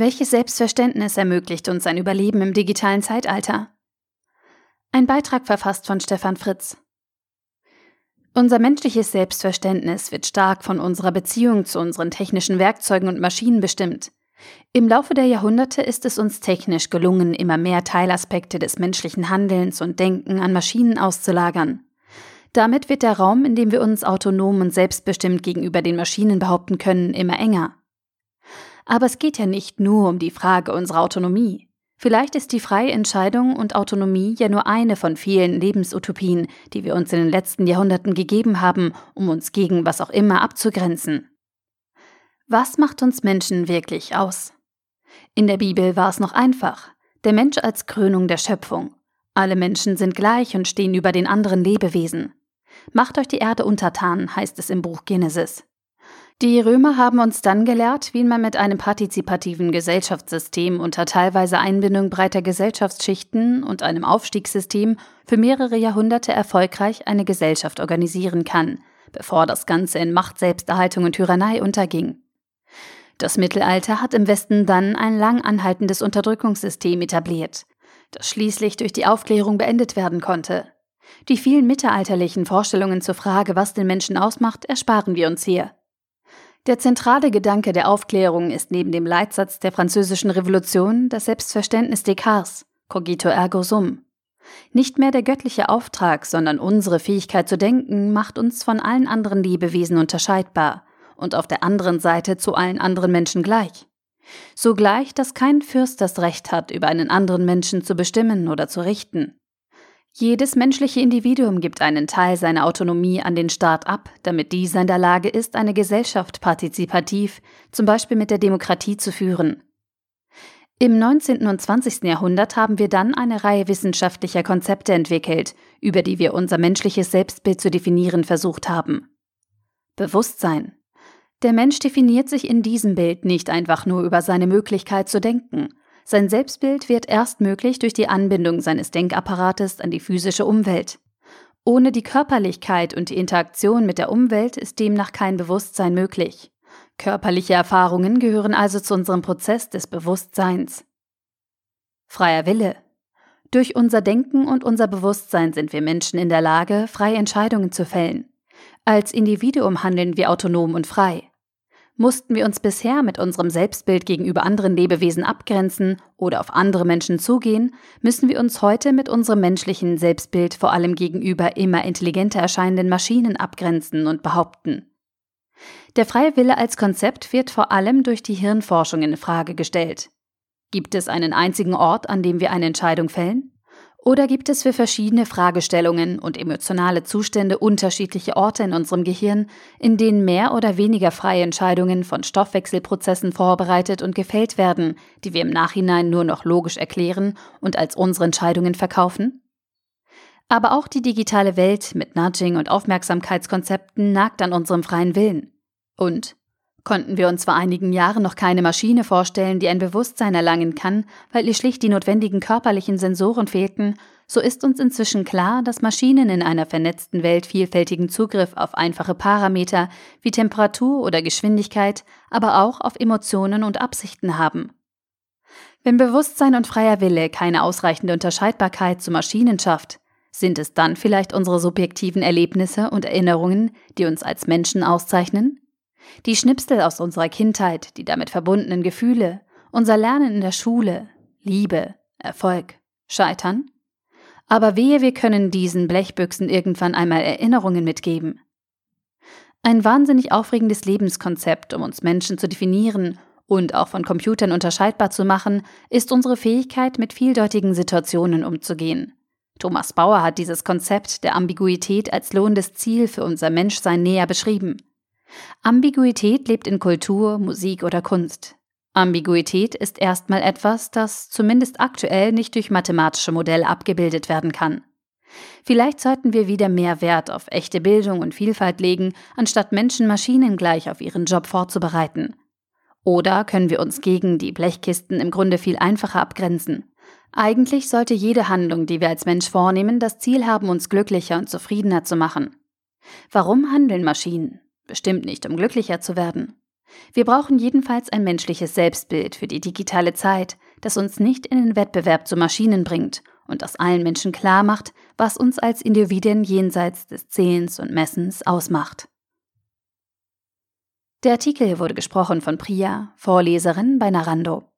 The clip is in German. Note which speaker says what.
Speaker 1: Welches Selbstverständnis ermöglicht uns ein Überleben im digitalen Zeitalter? Ein Beitrag verfasst von Stefan Fritz. Unser menschliches Selbstverständnis wird stark von unserer Beziehung zu unseren technischen Werkzeugen und Maschinen bestimmt. Im Laufe der Jahrhunderte ist es uns technisch gelungen, immer mehr Teilaspekte des menschlichen Handelns und Denken an Maschinen auszulagern. Damit wird der Raum, in dem wir uns autonom und selbstbestimmt gegenüber den Maschinen behaupten können, immer enger. Aber es geht ja nicht nur um die Frage unserer Autonomie. Vielleicht ist die freie Entscheidung und Autonomie ja nur eine von vielen Lebensutopien, die wir uns in den letzten Jahrhunderten gegeben haben, um uns gegen was auch immer abzugrenzen. Was macht uns Menschen wirklich aus? In der Bibel war es noch einfach. Der Mensch als Krönung der Schöpfung. Alle Menschen sind gleich und stehen über den anderen Lebewesen. Macht euch die Erde untertan, heißt es im Buch Genesis. Die Römer haben uns dann gelehrt, wie man mit einem partizipativen Gesellschaftssystem unter teilweise Einbindung breiter Gesellschaftsschichten und einem Aufstiegssystem für mehrere Jahrhunderte erfolgreich eine Gesellschaft organisieren kann, bevor das Ganze in Macht, Selbsterhaltung und Tyrannei unterging. Das Mittelalter hat im Westen dann ein lang anhaltendes Unterdrückungssystem etabliert, das schließlich durch die Aufklärung beendet werden konnte. Die vielen mittelalterlichen Vorstellungen zur Frage, was den Menschen ausmacht, ersparen wir uns hier. Der zentrale Gedanke der Aufklärung ist neben dem Leitsatz der Französischen Revolution das Selbstverständnis Descartes, cogito ergo sum. Nicht mehr der göttliche Auftrag, sondern unsere Fähigkeit zu denken macht uns von allen anderen Lebewesen unterscheidbar und auf der anderen Seite zu allen anderen Menschen gleich. So gleich, dass kein Fürst das Recht hat, über einen anderen Menschen zu bestimmen oder zu richten. Jedes menschliche Individuum gibt einen Teil seiner Autonomie an den Staat ab, damit dieser in der Lage ist, eine Gesellschaft partizipativ, zum Beispiel mit der Demokratie, zu führen. Im 19. und 20. Jahrhundert haben wir dann eine Reihe wissenschaftlicher Konzepte entwickelt, über die wir unser menschliches Selbstbild zu definieren versucht haben. Bewusstsein. Der Mensch definiert sich in diesem Bild nicht einfach nur über seine Möglichkeit zu denken, sein Selbstbild wird erst möglich durch die Anbindung seines Denkapparates an die physische Umwelt. Ohne die Körperlichkeit und die Interaktion mit der Umwelt ist demnach kein Bewusstsein möglich. Körperliche Erfahrungen gehören also zu unserem Prozess des Bewusstseins. Freier Wille. Durch unser Denken und unser Bewusstsein sind wir Menschen in der Lage, freie Entscheidungen zu fällen. Als Individuum handeln wir autonom und frei. Mussten wir uns bisher mit unserem Selbstbild gegenüber anderen Lebewesen abgrenzen oder auf andere Menschen zugehen, müssen wir uns heute mit unserem menschlichen Selbstbild vor allem gegenüber immer intelligenter erscheinenden Maschinen abgrenzen und behaupten. Der freie Wille als Konzept wird vor allem durch die Hirnforschung in Frage gestellt. Gibt es einen einzigen Ort, an dem wir eine Entscheidung fällen? Oder gibt es für verschiedene Fragestellungen und emotionale Zustände unterschiedliche Orte in unserem Gehirn, in denen mehr oder weniger freie Entscheidungen von Stoffwechselprozessen vorbereitet und gefällt werden, die wir im Nachhinein nur noch logisch erklären und als unsere Entscheidungen verkaufen? Aber auch die digitale Welt mit Nudging und Aufmerksamkeitskonzepten nagt an unserem freien Willen. Und Konnten wir uns vor einigen Jahren noch keine Maschine vorstellen, die ein Bewusstsein erlangen kann, weil ihr schlicht die notwendigen körperlichen Sensoren fehlten, so ist uns inzwischen klar, dass Maschinen in einer vernetzten Welt vielfältigen Zugriff auf einfache Parameter wie Temperatur oder Geschwindigkeit, aber auch auf Emotionen und Absichten haben. Wenn Bewusstsein und freier Wille keine ausreichende Unterscheidbarkeit zu Maschinen schafft, sind es dann vielleicht unsere subjektiven Erlebnisse und Erinnerungen, die uns als Menschen auszeichnen? Die Schnipsel aus unserer Kindheit, die damit verbundenen Gefühle, unser Lernen in der Schule, Liebe, Erfolg, Scheitern? Aber wehe, wir können diesen Blechbüchsen irgendwann einmal Erinnerungen mitgeben. Ein wahnsinnig aufregendes Lebenskonzept, um uns Menschen zu definieren und auch von Computern unterscheidbar zu machen, ist unsere Fähigkeit, mit vieldeutigen Situationen umzugehen. Thomas Bauer hat dieses Konzept der Ambiguität als lohnendes Ziel für unser Menschsein näher beschrieben. Ambiguität lebt in Kultur, Musik oder Kunst. Ambiguität ist erstmal etwas, das zumindest aktuell nicht durch mathematische Modelle abgebildet werden kann. Vielleicht sollten wir wieder mehr Wert auf echte Bildung und Vielfalt legen, anstatt Menschen Maschinen gleich auf ihren Job vorzubereiten. Oder können wir uns gegen die Blechkisten im Grunde viel einfacher abgrenzen? Eigentlich sollte jede Handlung, die wir als Mensch vornehmen, das Ziel haben, uns glücklicher und zufriedener zu machen. Warum handeln Maschinen? Bestimmt nicht, um glücklicher zu werden. Wir brauchen jedenfalls ein menschliches Selbstbild für die digitale Zeit, das uns nicht in den Wettbewerb zu Maschinen bringt und das allen Menschen klar macht, was uns als Individuen jenseits des Zählens und Messens ausmacht. Der Artikel wurde gesprochen von Priya, Vorleserin bei Narando.